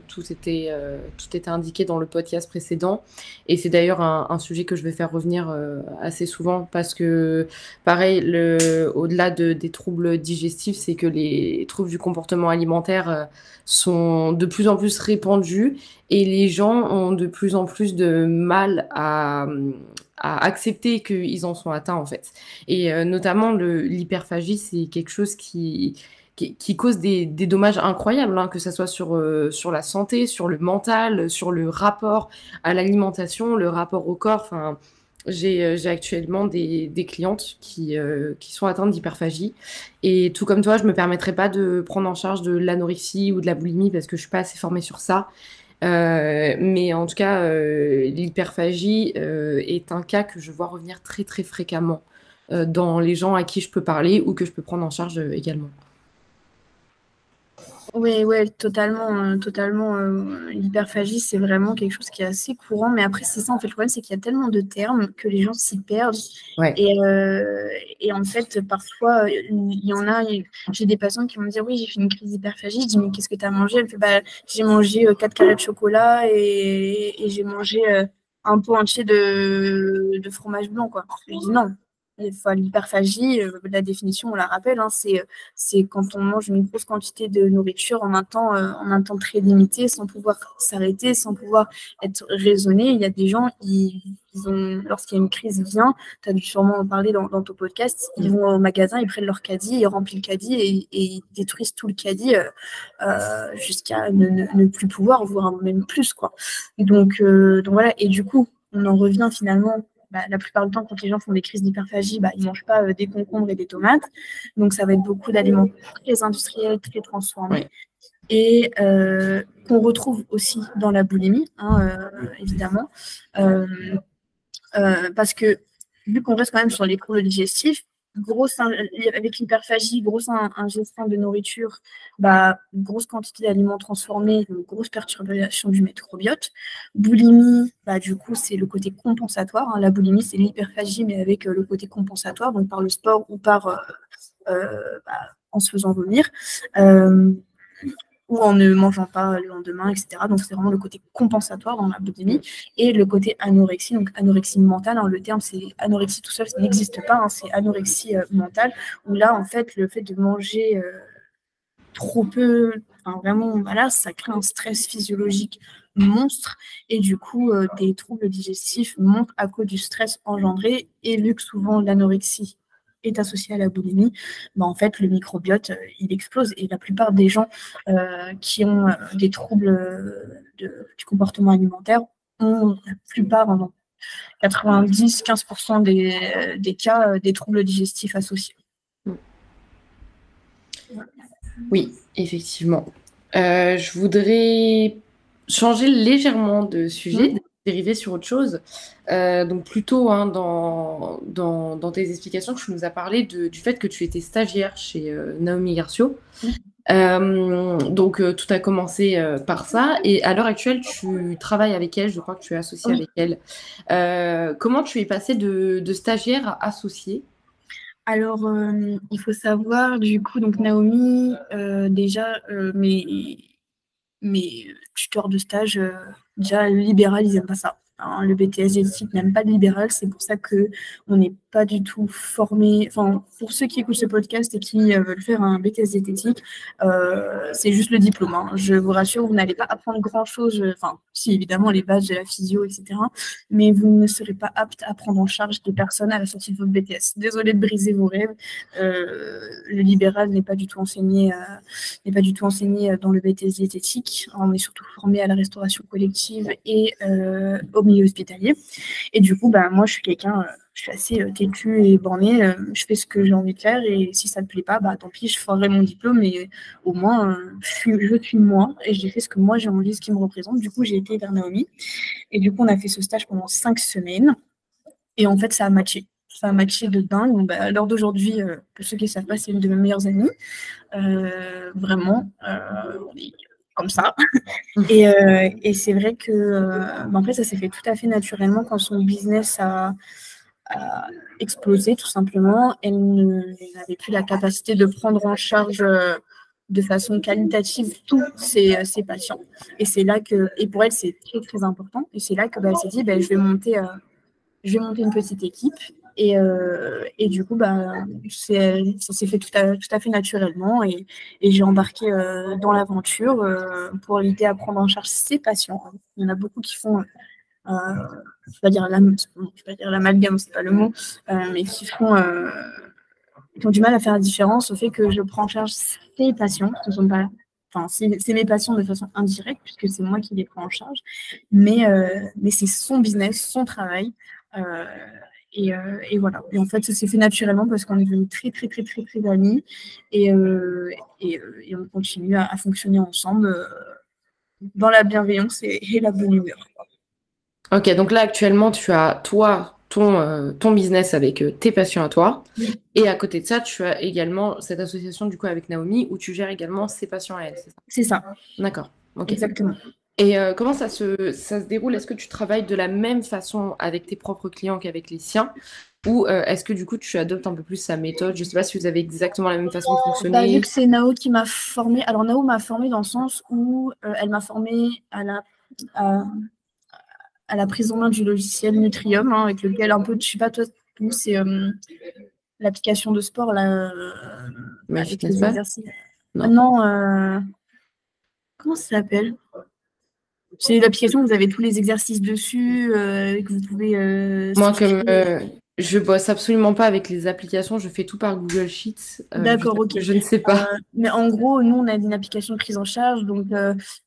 tout, était, tout était indiqué dans le podcast précédent. Et c'est d'ailleurs un, sujet que je vais faire revenir assez souvent parce que, pareil, au-delà de, des troubles digestifs, c'est que les troubles du comportement alimentaire sont de plus en plus répandus et les gens ont de plus en plus de mal à, accepter qu'ils en sont atteints en fait. Et euh, notamment l'hyperphagie, c'est quelque chose qui, qui, cause des, dommages incroyables, hein, que ce soit sur, euh, sur la santé, sur le mental, sur le rapport à l'alimentation, le rapport au corps. Enfin, j'ai euh, actuellement des, des clientes qui, qui sont atteintes d'hyperphagie. Et tout comme toi, je ne me permettrai pas de prendre en charge de l'anorexie ou de la boulimie parce que je ne suis pas assez formée sur ça. Euh, mais en tout cas, euh, l'hyperphagie euh, est un cas que je vois revenir très très fréquemment dans les gens à qui je peux parler ou que je peux prendre en charge également. Oui, ouais, totalement, euh, totalement. Euh, l'hyperphagie, c'est vraiment quelque chose qui est assez courant. Mais après, c'est ça, en fait, le problème, c'est qu'il y a tellement de termes que les gens s'y perdent. Et, euh, et en fait, parfois, il y en a, j'ai des patients qui vont me dire, oui, j'ai fait une crise d'hyperphagie. Je dis, mais qu'est-ce que tu as mangé? Elle me fait, bah, j'ai mangé quatre carrés de chocolat et, et j'ai mangé un pot entier de, de fromage blanc, quoi. Je dis, non, L'hyperphagie, euh, la définition, on la rappelle, hein, c'est quand on mange une grosse quantité de nourriture en un temps, euh, en un temps très limité, sans pouvoir s'arrêter, sans pouvoir être raisonné. Il y a des gens, ils, ont, lorsqu'il y a une crise vient, tu as dû sûrement en parler dans, ton podcast, ils vont au magasin, ils prennent leur caddie, ils remplissent le caddie et, ils détruisent tout le caddie euh, jusqu'à ne, plus pouvoir, voire même plus. Quoi. Donc, donc voilà, et du coup, on en revient finalement bah, la plupart du temps, quand les gens font des crises d'hyperphagie, bah, ils ne mangent pas euh, des concombres et des tomates. Donc, ça va être beaucoup d'aliments très industriels, très transformés. Et euh, qu'on retrouve aussi dans la boulimie, hein, euh, évidemment. parce que, vu qu'on reste quand même sur les troubles digestifs, grosse avec l'hyperphagie, grosse ingestion de nourriture, bah, grosse quantité d'aliments transformés, grosse perturbation du microbiote. Boulimie, bah, du coup, c'est le côté compensatoire. Hein. La boulimie, c'est l'hyperphagie, mais avec euh, le côté compensatoire, donc par le sport ou par euh, euh, bah, en se faisant vomir ou en ne mangeant pas le lendemain, etc. Donc c'est vraiment le côté compensatoire dans la boulimie et le côté anorexie, donc anorexie mentale. Hein, le terme c'est anorexie tout seul, ça n'existe pas, hein, c'est anorexie euh, mentale, où là en fait le fait de manger euh, trop peu, vraiment voilà, ça crée un stress physiologique monstre et du coup euh, des troubles digestifs montent à cause du stress engendré et que souvent l'anorexie est associé à la boulimie, bah, en fait, le microbiote, euh, il explose. Et la plupart des gens euh, qui ont euh, des troubles du comportement alimentaire ont, la plupart, 90-15% des, des, cas, des troubles digestifs associés. Oui, effectivement. je voudrais changer légèrement de sujet. Dériver sur autre chose. Euh, donc plutôt hein, dans, dans, tes explications, tu nous as parlé du fait que tu étais stagiaire chez euh, Naomi Garcio. Euh, donc tout a commencé par ça et à l'heure actuelle tu travailles avec elle, je crois que tu es associée avec elle. comment tu es passée de, de stagiaire à associée? Alors, il faut savoir, du coup, donc Naomi, déjà, mes, mes tuteurs de stage Déjà, le libéral, ils n'aiment pas ça. Hein. le BTS n'aime pas de libéral, c'est pour ça qu'on n'est pas du tout formé. Enfin, pour ceux qui écoutent ce podcast et qui euh, veulent faire un BTS d'éthique, euh, c'est juste le diplôme. Hein. Je vous rassure, vous n'allez pas apprendre grand-chose. Enfin, si évidemment les bases de la physio, etc. Mais vous ne serez pas apte à prendre en charge des personnes à la sortie de votre BTS. Désolé de briser vos rêves. Euh, le libéral n'est pas du tout enseigné, n'est pas du tout enseigné dans le BTS diététique. On est surtout formé à la restauration collective et au milieu hospitalier. Et du coup, bah, moi, je suis quelqu'un je suis assez euh, têtue et bornée. Euh, je fais ce que j'ai envie de faire et si ça ne me plaît pas, bah, tant pis, je ferai mon diplôme et au moins, euh, je, suis, je suis moi et j'ai fait ce que moi j'ai envie, ce qui me représente. Du coup, j'ai été vers Naomi et du coup, on a fait ce stage pendant cinq semaines et en fait, ça a matché. Ça a matché de dingue. Bah, à l'heure d'aujourd'hui, pour ceux qui ne savent pas, c'est une de mes meilleures amies. vraiment, comme ça. et, et c'est vrai que, bah, en fait, ça s'est fait tout à fait naturellement quand son business a explosé tout simplement. Elle n'avait plus la capacité de prendre en charge de façon qualitative tous ses, patients. Et c'est là que, et pour elle, c'est très très important. Et c'est là que bah, elle s'est dit, bah, je vais monter, je vais monter une petite équipe et, euh, et, du coup, bah, ça s'est fait tout à, tout à, fait naturellement et, et j'ai embarqué euh, dans l'aventure euh, pour l'aider à prendre en charge ses patients. Il y en a beaucoup qui font, je ne vais pas dire l'amalgame, c'est pas le mot, mais qui font, qui ont du mal à faire la différence au fait que je prends en charge ses patients, ce sont pas Enfin, c'est mes patients de façon indirecte, puisque c'est moi qui les prends en charge, mais, mais c'est son business, son travail. Euh, euh, et, voilà. Et en fait, ça s'est fait naturellement parce qu'on est devenus très, très, très, très, très amis. Et, euh, et, euh, et, on continue à, fonctionner ensemble dans la bienveillance et, la bonne humeur. Ok, donc là, actuellement, tu as, toi, ton, ton business avec tes patients à toi. Et à côté de ça, tu as également cette association, du coup, avec Naomi, où tu gères également ses patients à elle, c'est ça? C'est ça. D'accord. Exactement. Et euh, comment ça se, ça se déroule? Est-ce que tu travailles de la même façon avec tes propres clients qu'avec les siens? Ou euh, est-ce que du coup tu adoptes un peu plus sa méthode? Je ne sais pas si vous avez exactement la même façon de fonctionner. Bah, vu que c'est Nao qui m'a formée, alors Nao m'a formée dans le sens où euh, elle m'a formée à la, à, la prise en main du logiciel Nutrium, hein, avec lequel un peu, je sais pas toi, c'est l'application de sport là. avec les exercices. Non, non comment ça s'appelle? C'est l'application, vous avez tous les exercices dessus, euh, que vous pouvez. Euh, Moi, comme euh, je bosse absolument pas avec les applications, je fais tout par Google Sheets. D'accord, ok. Je ne sais pas. mais en gros, nous, on a une application de prise en charge, donc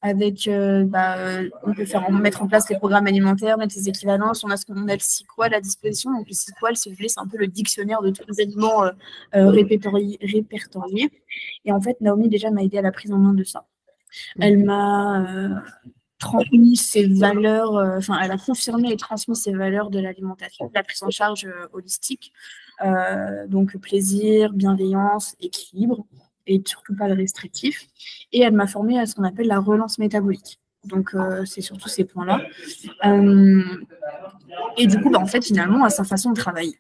avec, bah, on peut faire mettre en place les programmes alimentaires, mettre les équivalences. On a ce qu'on a le SQL à disposition. Donc le SQL, si vous voulez, c'est un peu le dictionnaire de tous les aliments répertoriés, répertoriés. Et en fait, Naomi déjà m'a aidé à la prise en main de ça. Elle m'a transmis ses valeurs, euh, enfin, elle a confirmé et transmis ses valeurs de l'alimentation, de la prise en charge euh, holistique. Euh, donc, plaisir, bienveillance, équilibre et surtout pas le restrictif. Et elle m'a formé à ce qu'on appelle la relance métabolique. Donc, c'est surtout ces points-là. et du coup, bah, en fait, finalement, à sa façon de travailler.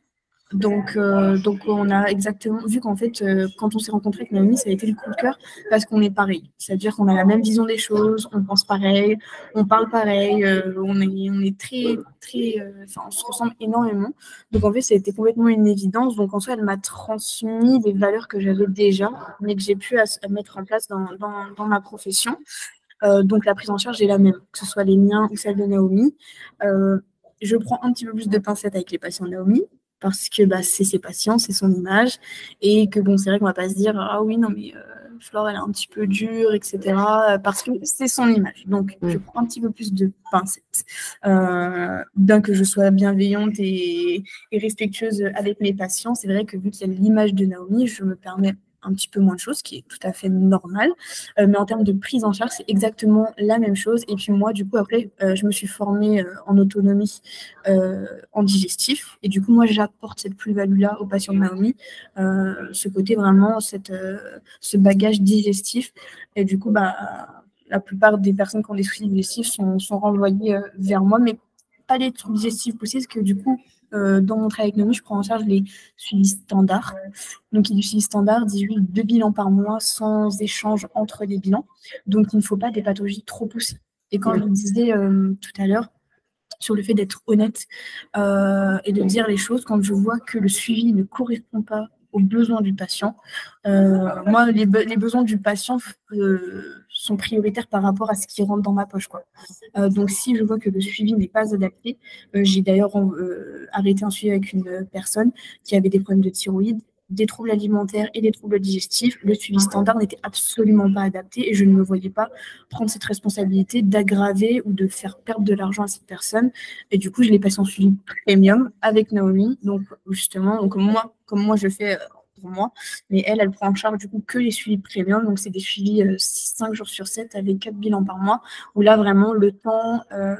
Donc, euh, donc on a exactement vu qu'en fait, euh, quand on s'est rencontré avec Naomi, ça a été le coup de cœur parce qu'on est pareil. C'est-à-dire qu'on a la même vision des choses, on pense pareil, on parle pareil, euh, on, est, on est très, très. Enfin, on se ressemble énormément. Donc, en fait, ça a été complètement une évidence. Donc, en soi, elle m'a transmis des valeurs que j'avais déjà, mais que j'ai pu mettre en place dans, dans, dans ma profession. donc, la prise en charge est la même, que ce soit les miens ou celle de Naomi. je prends un petit peu plus de pincettes avec les patients de Naomi parce que bah, c'est ses patients, c'est son image, et que bon, c'est vrai qu'on va pas se dire ah oui non mais euh, Flore elle est un petit peu dure, etc. Parce que c'est son image. Donc je prends un petit peu plus de pincettes, euh, bien que je sois bienveillante et, et respectueuse avec mes patients. C'est vrai que vu qu'il y a l'image de Naomi, je me permets un petit peu moins de choses, qui est tout à fait normal. Euh, mais en termes de prise en charge, c'est exactement la même chose. Et puis moi, du coup, après, euh, je me suis formée euh, en autonomie en digestif. Et du coup, moi, j'apporte cette plus-value-là aux patients de Naomi, ce côté vraiment, ce bagage digestif. Et du coup, bah, la plupart des personnes qui ont des soucis digestifs sont, sont renvoyées vers moi, mais pas les troubles digestifs poussés, parce que du coup, euh, dans mon travail avec Nomi, je prends en charge les suivis standards. Donc, il y a du suivi standard, 18, deux bilans par mois sans échange entre les bilans. Donc, il ne faut pas des pathologies trop poussées. Et quand je disais euh, tout à l'heure, sur le fait d'être honnête euh, et de dire les choses, quand je vois que le suivi ne correspond pas aux besoins du patient. moi, les, besoins du patient sont prioritaires par rapport à ce qui rentre dans ma poche. Euh, donc, si je vois que le suivi n'est pas adapté, euh, j'ai d'ailleurs euh, arrêté un suivi avec une personne qui avait des problèmes de thyroïde, des troubles alimentaires et des troubles digestifs. Le suivi standard n'était absolument pas adapté et je ne me voyais pas prendre cette responsabilité d'aggraver ou de faire perdre de l'argent à cette personne. Et du coup, je l'ai passé en suivi premium avec Naomi. Donc, justement, donc moi, comme moi je fais moi. Mais elle, elle prend en charge du coup que les suivis premium. Donc, c'est des suivis 5 euh, jours sur 7 avec 4 bilans par mois, où là, vraiment, le temps euh,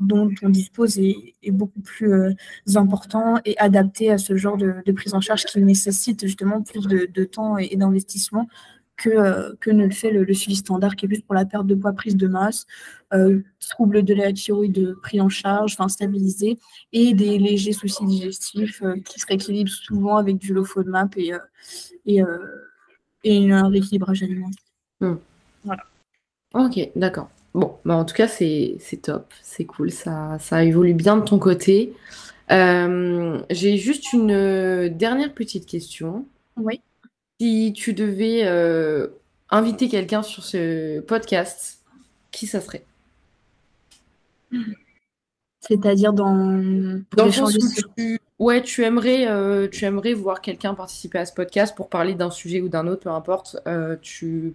dont on dispose est, beaucoup plus euh, important et adapté à ce genre de, prise en charge qui nécessite justement plus de, temps et, d'investissement que, que ne le fait le, suivi standard qui est plus pour la perte de poids, prise de masse, troubles de la thyroïde pris en charge, enfin stabilisé, et des légers soucis digestifs qui se rééquilibrent souvent avec du low FODMAP et, et, et un rééquilibrage alimentaire. Hmm. Voilà. Ok, d'accord. Bon, bah en tout cas, c'est top, c'est cool, ça, ça évolue bien de ton côté. Euh, j'ai juste une euh, dernière petite question. Oui. Si tu devais euh, inviter quelqu'un sur ce podcast, qui ça serait? C'est-à-dire dans, dans le sens où tu, ouais, tu aimerais, tu aimerais voir quelqu'un participer à ce podcast pour parler d'un sujet ou d'un autre, peu importe. tu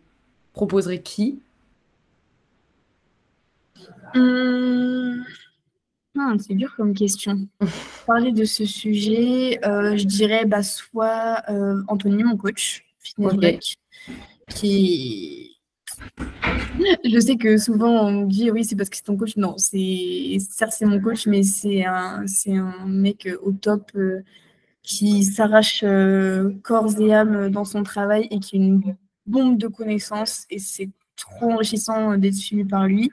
proposerais qui? Hum, c'est dur comme question. Parler de ce sujet, euh, je dirais bah, soit euh, Anthony, mon coach, fitness qui. Je sais que souvent on me dit oui, c'est parce que c'est ton coach. Non, c'est certes c'est mon coach, mais c'est un, un mec au top euh, qui s'arrache corps et âme dans son travail et qui est une bombe de connaissances et c'est trop enrichissant d'être suivi par lui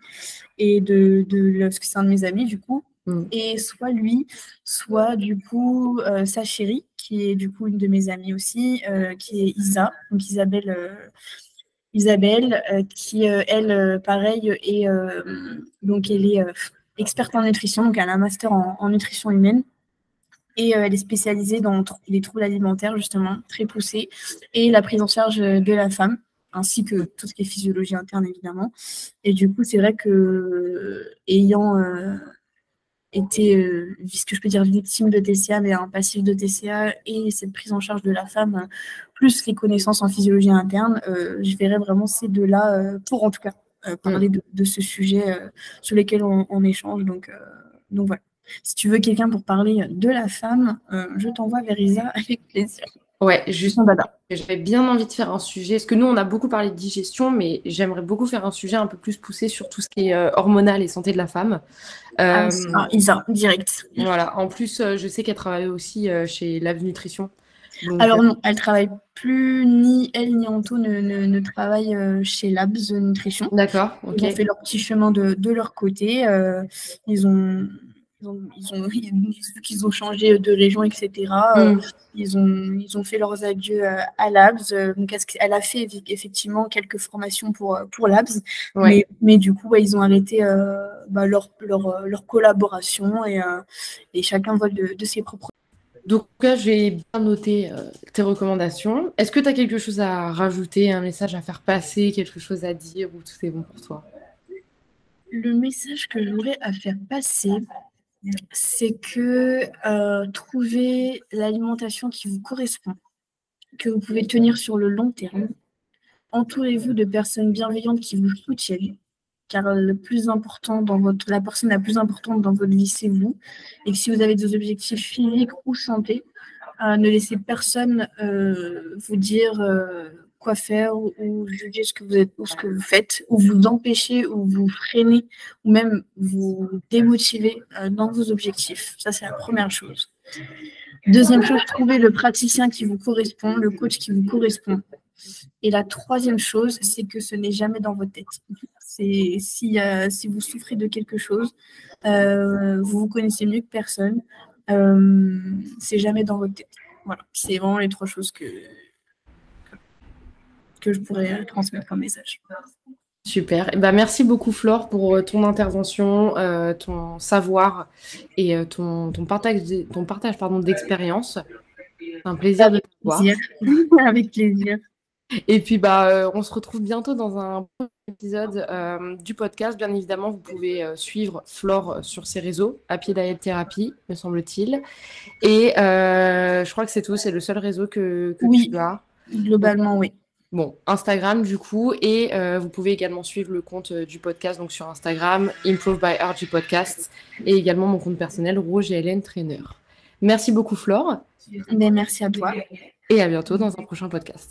et de, de parce que c'est un de mes amis du coup. Mm. et soit lui soit du coup euh, sa chérie qui est du coup une de mes amies aussi euh, qui est Isa. Donc Isabelle euh, Isabelle qui elle pareil et donc elle est experte en nutrition. Donc elle a un master en, en nutrition humaine. Et elle est spécialisée dans les troubles alimentaires justement très poussés et la prise en charge de la femme ainsi que tout ce qui est physiologie interne, évidemment. Et du coup, c'est vrai que, ayant euh, été, euh, ce que je peux dire, victime de TCA, mais un passif de TCA et cette prise en charge de la femme, plus les connaissances en physiologie interne, euh, je verrais vraiment ces deux-là, pour en tout cas, parler mm. de, ce sujet sur lesquels on, échange. Donc, donc voilà. Si tu veux quelqu'un pour parler de la femme, je t'envoie vers Isa avec plaisir. Ouais, juste, j'avais bien envie de faire un sujet, parce que nous, on a beaucoup parlé de digestion, mais j'aimerais beaucoup faire un sujet un peu plus poussé sur tout ce qui est euh, hormonal et santé de la femme. Ah, euh, Isa, direct. Voilà, en plus, euh, je sais qu'elle travaille aussi chez Lab Nutrition. Alors non, elle travaille plus, ni elle ni Anto ne, ne, travaillent chez Labs Nutrition. D'accord, ok. Ils ont fait leur petit chemin de, de leur côté. ils ont ils ont, qu'ils ont changé de région, etc. Euh, mm. ils, ont, ils ont fait leurs adieux euh, à Labs. Euh, donc, elle a fait effectivement quelques formations pour, pour Labs, mais, mais, du coup, ils ont arrêté bah, leur, leur, leur, collaboration et, et chacun vole de, de, ses propres. Donc là, j'ai bien noté tes recommandations. Est-ce que tu as quelque chose à rajouter, un message à faire passer, quelque chose à dire ou tout est bon pour toi? Le message que j'aurais à faire passer, c'est que euh, trouver l'alimentation qui vous correspond, que vous pouvez tenir sur le long terme. Entourez-vous de personnes bienveillantes qui vous soutiennent, car la personne la plus importante dans votre vie, c'est vous. Et si vous avez des objectifs physiques ou santé, euh, ne laissez personne euh, vous dire quoi faire ou, juger ce que vous êtes ou ce que vous faites, ou vous empêcher ou vous freiner ou même vous démotiver euh, dans vos objectifs. Ça, c'est la première chose. Deuxième chose, trouver le praticien qui vous correspond, le coach qui vous correspond. Et la troisième chose, c'est que ce n'est jamais dans votre tête. C'est si, euh, si vous souffrez de quelque chose, euh, vous vous connaissez mieux que personne, c'est jamais dans votre tête. Voilà, c'est vraiment les trois choses que, que je pourrais transmettre comme message. Super. Eh ben, merci beaucoup, Flore, pour euh, ton intervention, euh, ton savoir et euh, ton, ton, partage, ton partage d'expérience. C'est un plaisir de te voir. Avec plaisir. Et puis, bah, on se retrouve bientôt dans un épisode du podcast. Bien évidemment, vous pouvez suivre Flore sur ses réseaux, à pied Diet Thérapie, me semble-t-il. Et je crois que c'est tout. C'est le seul réseau que, que oui, tu as. Globalement, oui. Bon, Instagram du coup, et euh, vous pouvez également suivre le compte euh, du podcast donc sur Instagram, Improve by RG Podcast, et également mon compte personnel, Roger Hélène Trainer. Merci beaucoup Flore. Mais merci à toi. Et à bientôt dans un prochain podcast.